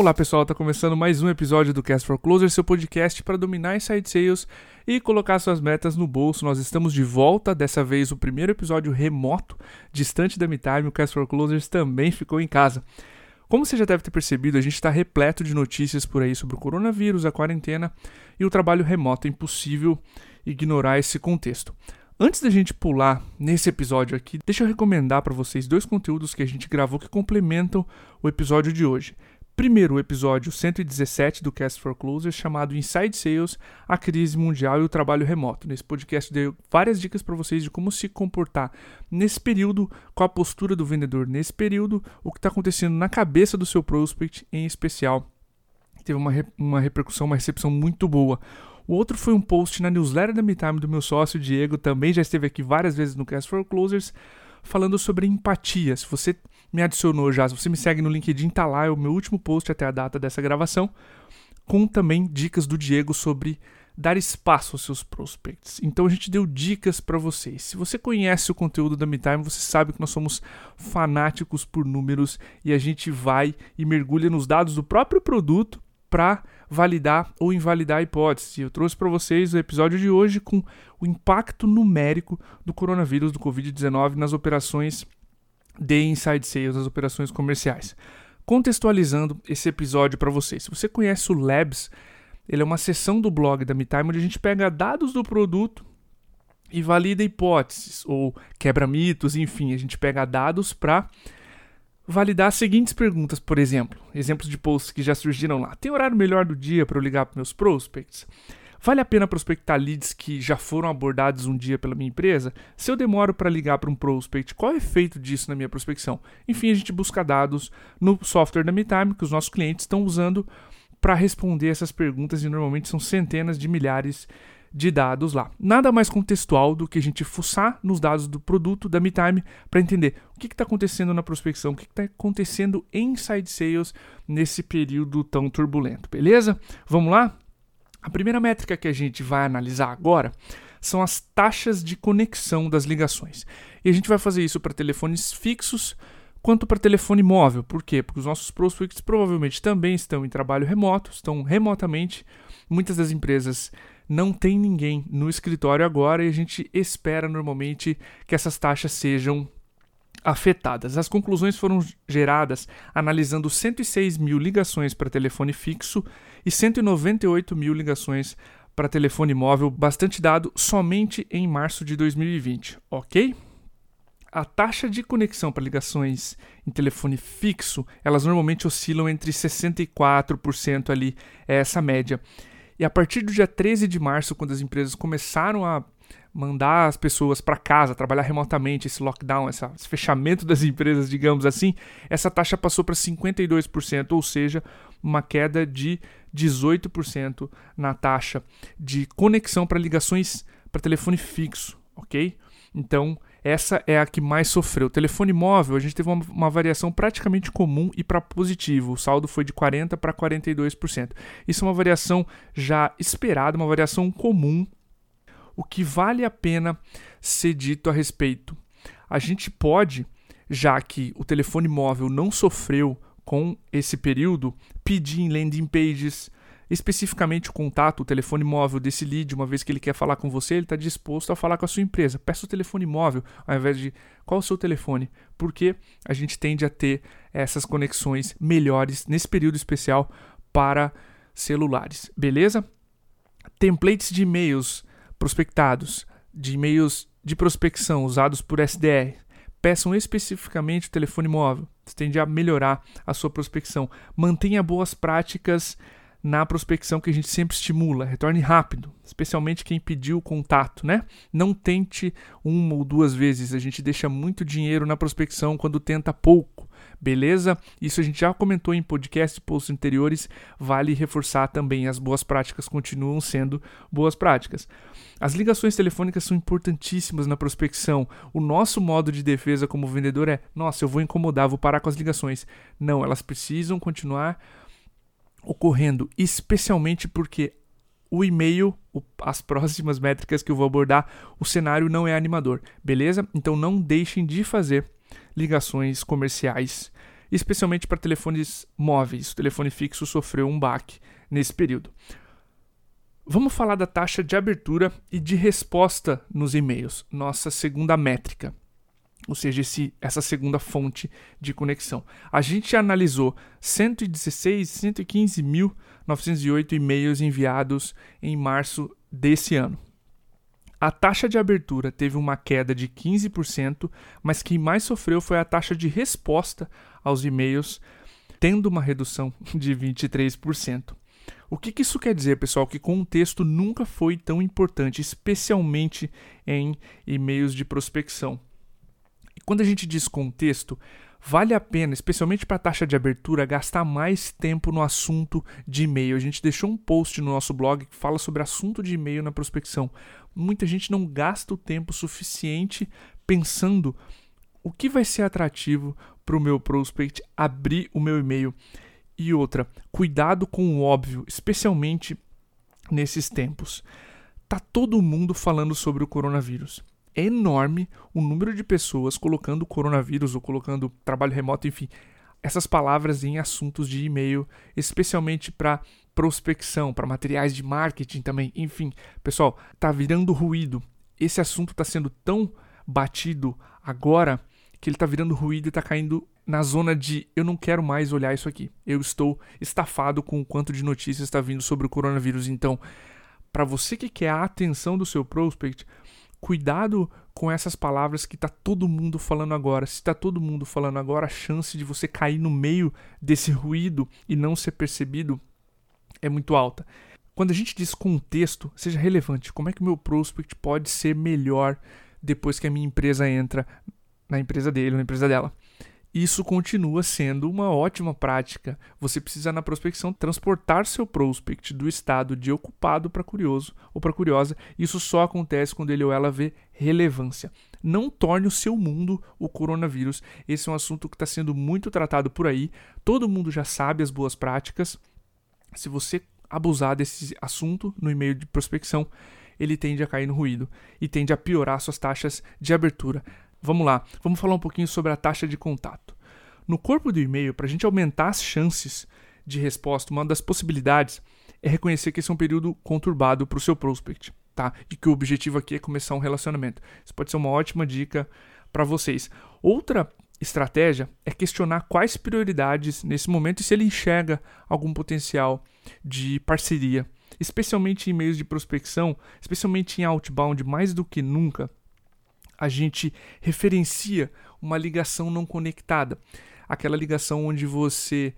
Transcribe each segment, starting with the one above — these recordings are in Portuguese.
Olá pessoal, está começando mais um episódio do Cast for Closer, seu podcast para dominar inside sales e colocar suas metas no bolso. Nós estamos de volta, dessa vez o primeiro episódio remoto, distante da MeTime, o Cast for Closers também ficou em casa. Como você já deve ter percebido, a gente está repleto de notícias por aí sobre o coronavírus, a quarentena e o trabalho remoto. É impossível ignorar esse contexto. Antes da gente pular nesse episódio aqui, deixa eu recomendar para vocês dois conteúdos que a gente gravou que complementam o episódio de hoje. Primeiro, o episódio 117 do Cast for Closers, chamado Inside Sales, a crise mundial e o trabalho remoto. Nesse podcast dei várias dicas para vocês de como se comportar nesse período, qual a postura do vendedor nesse período, o que está acontecendo na cabeça do seu prospect em especial. Teve uma, uma repercussão, uma recepção muito boa. O outro foi um post na newsletter da MeTime do meu sócio Diego, também já esteve aqui várias vezes no Cast for Closers, falando sobre empatia. Se você me adicionou já, se você me segue no LinkedIn, tá lá, é o meu último post até a data dessa gravação, com também dicas do Diego sobre dar espaço aos seus prospects. Então a gente deu dicas para vocês. Se você conhece o conteúdo da MeTime, você sabe que nós somos fanáticos por números e a gente vai e mergulha nos dados do próprio produto para validar ou invalidar a hipótese. Eu trouxe para vocês o episódio de hoje com o impacto numérico do coronavírus, do Covid-19 nas operações de inside sales, as operações comerciais. Contextualizando esse episódio para vocês. Se você conhece o Labs, ele é uma seção do blog da MeTime onde a gente pega dados do produto e valida hipóteses ou quebra mitos, enfim, a gente pega dados para validar as seguintes perguntas, por exemplo, exemplos de posts que já surgiram lá. Tem horário melhor do dia para eu ligar para meus prospects? Vale a pena prospectar leads que já foram abordados um dia pela minha empresa? Se eu demoro para ligar para um prospect, qual é o efeito disso na minha prospecção? Enfim, a gente busca dados no software da MeTime que os nossos clientes estão usando para responder essas perguntas e normalmente são centenas de milhares de dados lá. Nada mais contextual do que a gente fuçar nos dados do produto da MeTime para entender o que está acontecendo na prospecção, o que está acontecendo em inside sales nesse período tão turbulento, beleza? Vamos lá? A primeira métrica que a gente vai analisar agora são as taxas de conexão das ligações. E a gente vai fazer isso para telefones fixos quanto para telefone móvel. Por quê? Porque os nossos prospects provavelmente também estão em trabalho remoto, estão remotamente. Muitas das empresas não têm ninguém no escritório agora e a gente espera normalmente que essas taxas sejam afetadas. As conclusões foram geradas analisando 106 mil ligações para telefone fixo e 198 mil ligações para telefone móvel, bastante dado somente em março de 2020, ok? A taxa de conexão para ligações em telefone fixo, elas normalmente oscilam entre 64% ali, é essa média. E a partir do dia 13 de março, quando as empresas começaram a mandar as pessoas para casa, trabalhar remotamente, esse lockdown, esse fechamento das empresas, digamos assim, essa taxa passou para 52%, ou seja, uma queda de 18% na taxa de conexão para ligações para telefone fixo, ok? Então, essa é a que mais sofreu. O telefone móvel, a gente teve uma, uma variação praticamente comum e para positivo. O saldo foi de 40% para 42%. Isso é uma variação já esperada, uma variação comum o que vale a pena ser dito a respeito. A gente pode, já que o telefone móvel não sofreu com esse período, pedir em landing pages, especificamente o contato, o telefone móvel desse lead, uma vez que ele quer falar com você, ele está disposto a falar com a sua empresa. Peça o telefone móvel, ao invés de qual o seu telefone, porque a gente tende a ter essas conexões melhores nesse período especial para celulares, beleza? Templates de e-mails prospectados de e-mails de prospecção usados por SDR, peçam especificamente o telefone móvel. Isso tende a melhorar a sua prospecção. Mantenha boas práticas na prospecção que a gente sempre estimula. Retorne rápido, especialmente quem pediu o contato, né? Não tente uma ou duas vezes. A gente deixa muito dinheiro na prospecção quando tenta pouco beleza? Isso a gente já comentou em podcast e posts anteriores, vale reforçar também, as boas práticas continuam sendo boas práticas. As ligações telefônicas são importantíssimas na prospecção. O nosso modo de defesa como vendedor é: nossa, eu vou incomodar, vou parar com as ligações. Não, elas precisam continuar ocorrendo, especialmente porque o e-mail, as próximas métricas que eu vou abordar, o cenário não é animador, beleza? Então não deixem de fazer ligações comerciais especialmente para telefones móveis. O telefone fixo sofreu um baque nesse período. Vamos falar da taxa de abertura e de resposta nos e-mails, nossa segunda métrica, ou seja, esse, essa segunda fonte de conexão. A gente analisou 116, 115.908 e-mails enviados em março desse ano. A taxa de abertura teve uma queda de 15%, mas quem mais sofreu foi a taxa de resposta aos e-mails, tendo uma redução de 23%. O que, que, isso quer dizer, pessoal? Que contexto nunca foi tão importante, especialmente em e-mails de prospecção. E quando a gente diz contexto, vale a pena, especialmente para a taxa de abertura, gastar mais tempo no assunto de e-mail. A gente deixou um post no nosso blog que fala sobre assunto de e-mail na prospecção. Muita gente não gasta o tempo suficiente pensando o que vai ser atrativo para o meu prospect abrir o meu e-mail. E outra, cuidado com o óbvio, especialmente nesses tempos. Tá todo mundo falando sobre o coronavírus é enorme o número de pessoas colocando coronavírus ou colocando trabalho remoto, enfim, essas palavras em assuntos de e-mail, especialmente para prospecção, para materiais de marketing também. Enfim, pessoal, tá virando ruído. Esse assunto está sendo tão batido agora que ele está virando ruído e está caindo na zona de eu não quero mais olhar isso aqui. Eu estou estafado com o quanto de notícias está vindo sobre o coronavírus. Então, para você que quer a atenção do seu prospect, cuidado com essas palavras que está todo mundo falando agora. Se está todo mundo falando agora, a chance de você cair no meio desse ruído e não ser percebido é muito alta. Quando a gente diz contexto, seja relevante. Como é que o meu prospect pode ser melhor depois que a minha empresa entra na empresa dele, na empresa dela? Isso continua sendo uma ótima prática. Você precisa, na prospecção, transportar seu prospect do estado de ocupado para curioso ou para curiosa. Isso só acontece quando ele ou ela vê relevância. Não torne o seu mundo o coronavírus. Esse é um assunto que está sendo muito tratado por aí. Todo mundo já sabe as boas práticas. Se você abusar desse assunto no e-mail de prospecção, ele tende a cair no ruído e tende a piorar suas taxas de abertura. Vamos lá, vamos falar um pouquinho sobre a taxa de contato. No corpo do e-mail, para a gente aumentar as chances de resposta, uma das possibilidades é reconhecer que esse é um período conturbado para o seu prospect, tá? E que o objetivo aqui é começar um relacionamento. Isso pode ser uma ótima dica para vocês. Outra estratégia é questionar quais prioridades nesse momento e se ele enxerga algum potencial de parceria, especialmente em e-mails de prospecção, especialmente em outbound, mais do que nunca a gente referencia uma ligação não conectada. Aquela ligação onde você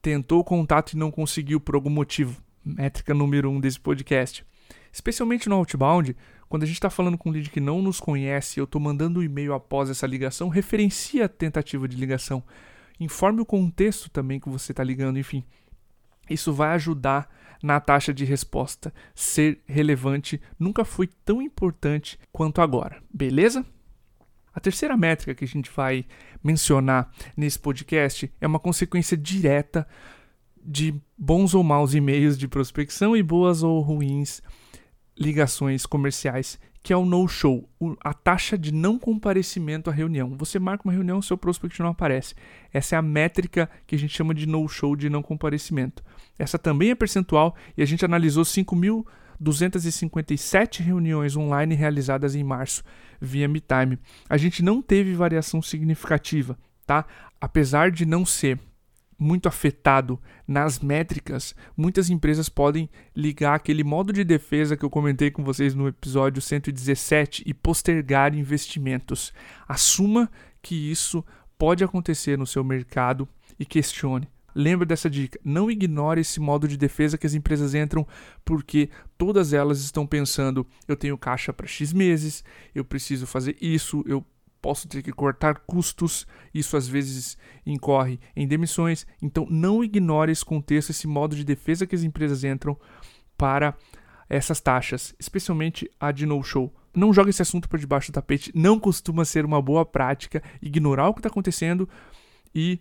tentou o contato e não conseguiu por algum motivo. Métrica número um desse podcast. Especialmente no outbound, quando a gente está falando com um lead que não nos conhece, eu estou mandando um e-mail após essa ligação, referencia a tentativa de ligação. Informe o contexto também que você está ligando, enfim. Isso vai ajudar na taxa de resposta. Ser relevante nunca foi tão importante quanto agora, beleza? A terceira métrica que a gente vai mencionar nesse podcast é uma consequência direta de bons ou maus e-mails de prospecção e boas ou ruins ligações comerciais, que é o no-show, a taxa de não comparecimento à reunião. Você marca uma reunião, seu prospect não aparece. Essa é a métrica que a gente chama de no-show, de não comparecimento. Essa também é percentual e a gente analisou 5.257 reuniões online realizadas em março via MeTime. A gente não teve variação significativa, tá? Apesar de não ser muito afetado nas métricas, muitas empresas podem ligar aquele modo de defesa que eu comentei com vocês no episódio 117 e postergar investimentos. Assuma que isso pode acontecer no seu mercado e questione. Lembre dessa dica, não ignore esse modo de defesa que as empresas entram, porque todas elas estão pensando: eu tenho caixa para X meses, eu preciso fazer isso, eu posso ter que cortar custos, isso às vezes incorre em demissões. Então não ignore esse contexto, esse modo de defesa que as empresas entram para essas taxas, especialmente a de no-show. Não jogue esse assunto para debaixo do tapete, não costuma ser uma boa prática ignorar o que está acontecendo e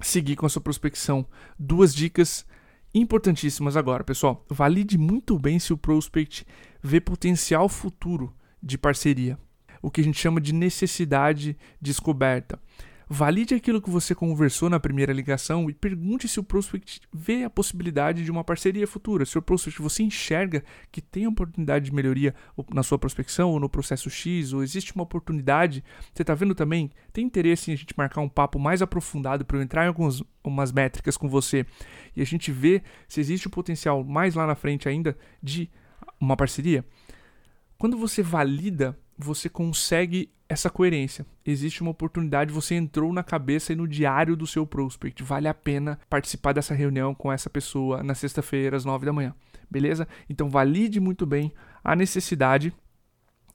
seguir com a sua prospecção. Duas dicas importantíssimas agora, pessoal. Valide muito bem se o prospect vê potencial futuro de parceria o que a gente chama de necessidade descoberta. Valide aquilo que você conversou na primeira ligação e pergunte se o prospect vê a possibilidade de uma parceria futura. Se o prospect você enxerga que tem oportunidade de melhoria na sua prospecção ou no processo X, ou existe uma oportunidade, você está vendo também, tem interesse em a gente marcar um papo mais aprofundado para eu entrar em algumas umas métricas com você e a gente ver se existe um potencial mais lá na frente ainda de uma parceria? Quando você valida você consegue essa coerência. Existe uma oportunidade, você entrou na cabeça e no diário do seu prospect. Vale a pena participar dessa reunião com essa pessoa na sexta-feira, às nove da manhã. Beleza? Então valide muito bem a necessidade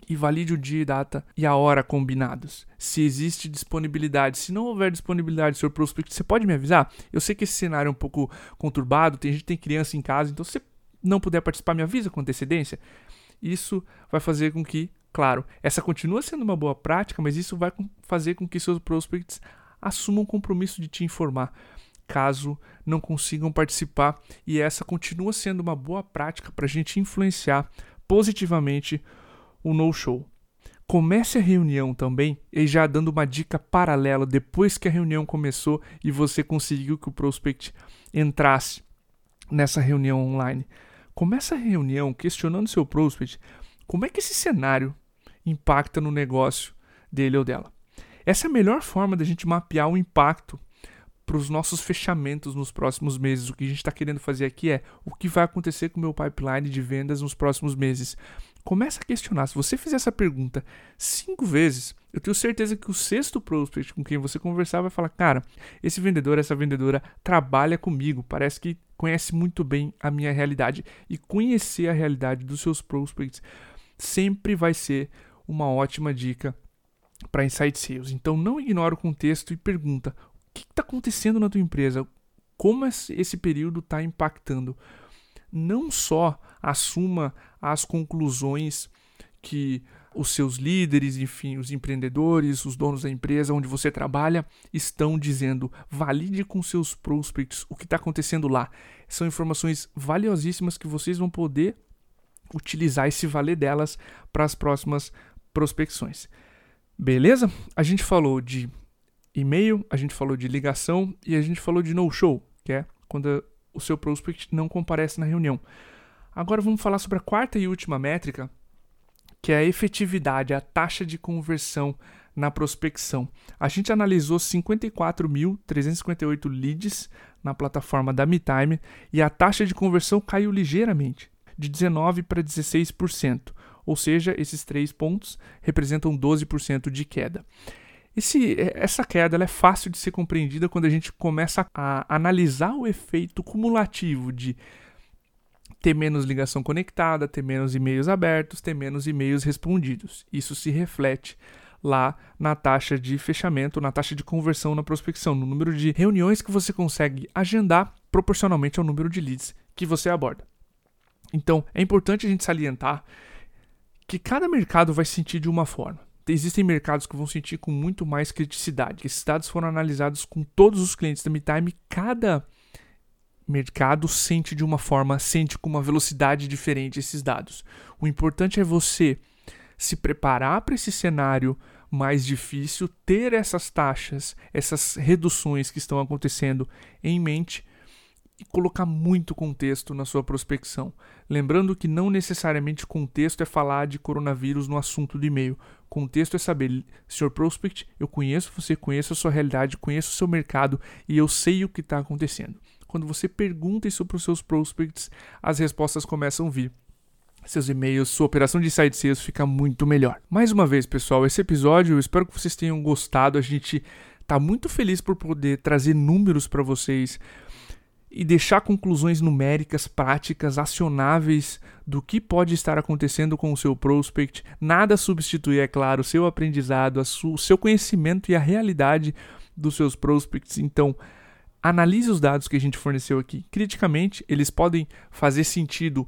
e valide o dia e data e a hora combinados. Se existe disponibilidade, se não houver disponibilidade do seu prospect, você pode me avisar? Eu sei que esse cenário é um pouco conturbado, tem gente tem criança em casa, então se não puder participar, me avisa com antecedência. Isso vai fazer com que Claro, essa continua sendo uma boa prática, mas isso vai fazer com que seus prospects assumam o compromisso de te informar caso não consigam participar, e essa continua sendo uma boa prática para a gente influenciar positivamente o no-show. Comece a reunião também e já dando uma dica paralela depois que a reunião começou e você conseguiu que o prospect entrasse nessa reunião online. Comece a reunião questionando seu prospect como é que esse cenário impacta no negócio dele ou dela. Essa é a melhor forma da gente mapear o impacto para os nossos fechamentos nos próximos meses. O que a gente está querendo fazer aqui é o que vai acontecer com o meu pipeline de vendas nos próximos meses. Começa a questionar. Se você fizer essa pergunta cinco vezes, eu tenho certeza que o sexto prospect com quem você conversar vai falar: Cara, esse vendedor, essa vendedora trabalha comigo, parece que conhece muito bem a minha realidade. E conhecer a realidade dos seus prospects sempre vai ser uma ótima dica para insight sales. Então não ignore o contexto e pergunta: o que está acontecendo na tua empresa? Como esse período está impactando? Não só assuma as conclusões que os seus líderes, enfim, os empreendedores, os donos da empresa onde você trabalha estão dizendo. Valide com seus prospects o que está acontecendo lá. São informações valiosíssimas que vocês vão poder utilizar e se valer delas para as próximas prospecções. Beleza? A gente falou de e-mail, a gente falou de ligação e a gente falou de no-show, que é quando o seu prospect não comparece na reunião. Agora vamos falar sobre a quarta e última métrica, que é a efetividade, a taxa de conversão na prospecção. A gente analisou 54.358 leads na plataforma da MeTime e a taxa de conversão caiu ligeiramente, de 19 para 16%. Ou seja, esses três pontos representam 12% de queda. Esse, é, essa queda é fácil de ser compreendida quando a gente começa a analisar o efeito cumulativo de ter menos ligação conectada, ter menos e-mails abertos, ter menos e-mails respondidos. Isso se reflete lá na taxa de fechamento, na taxa de conversão na prospecção, no número de reuniões que você consegue agendar proporcionalmente ao número de leads que você aborda. Então, é importante a gente salientar que cada mercado vai sentir de uma forma. Existem mercados que vão sentir com muito mais criticidade. Esses dados foram analisados com todos os clientes da MeTime. Cada mercado sente de uma forma, sente com uma velocidade diferente esses dados. O importante é você se preparar para esse cenário mais difícil, ter essas taxas, essas reduções que estão acontecendo em mente e colocar muito contexto na sua prospecção. Lembrando que não necessariamente contexto é falar de coronavírus no assunto do e-mail. Contexto é saber, Sr. Prospect, eu conheço você, conheço a sua realidade, conheço o seu mercado e eu sei o que está acontecendo. Quando você pergunta isso para os seus prospects, as respostas começam a vir seus e-mails, sua operação de site sales fica muito melhor. Mais uma vez, pessoal, esse episódio eu espero que vocês tenham gostado. A gente está muito feliz por poder trazer números para vocês e deixar conclusões numéricas, práticas, acionáveis do que pode estar acontecendo com o seu prospect. Nada substitui, é claro, o seu aprendizado, o seu conhecimento e a realidade dos seus prospects. Então, analise os dados que a gente forneceu aqui. Criticamente, eles podem fazer sentido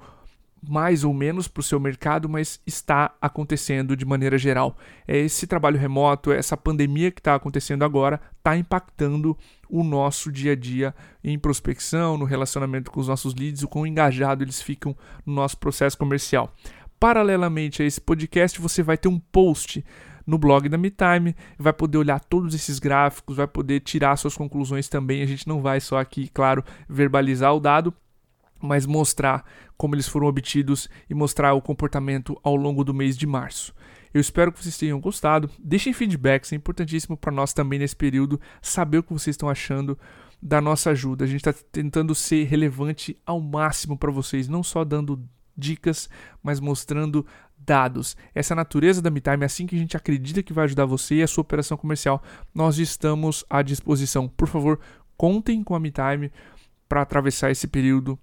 mais ou menos para o seu mercado, mas está acontecendo de maneira geral. É esse trabalho remoto, essa pandemia que está acontecendo agora, está impactando o nosso dia a dia em prospecção, no relacionamento com os nossos leads, o quão engajado eles ficam no nosso processo comercial. Paralelamente a esse podcast, você vai ter um post no blog da MeTime, vai poder olhar todos esses gráficos, vai poder tirar suas conclusões também. A gente não vai só aqui, claro, verbalizar o dado, mas mostrar como eles foram obtidos e mostrar o comportamento ao longo do mês de março. Eu espero que vocês tenham gostado. Deixem feedbacks, é importantíssimo para nós também nesse período saber o que vocês estão achando da nossa ajuda. A gente está tentando ser relevante ao máximo para vocês, não só dando dicas, mas mostrando dados. Essa é natureza da MeTime, é assim que a gente acredita que vai ajudar você e a sua operação comercial. Nós estamos à disposição. Por favor, contem com a MeTime para atravessar esse período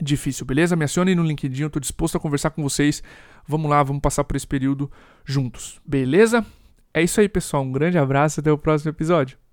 difícil, beleza? Me acionem no LinkedIn, eu estou disposto a conversar com vocês. Vamos lá, vamos passar por esse período juntos, beleza? É isso aí, pessoal. Um grande abraço e até o próximo episódio.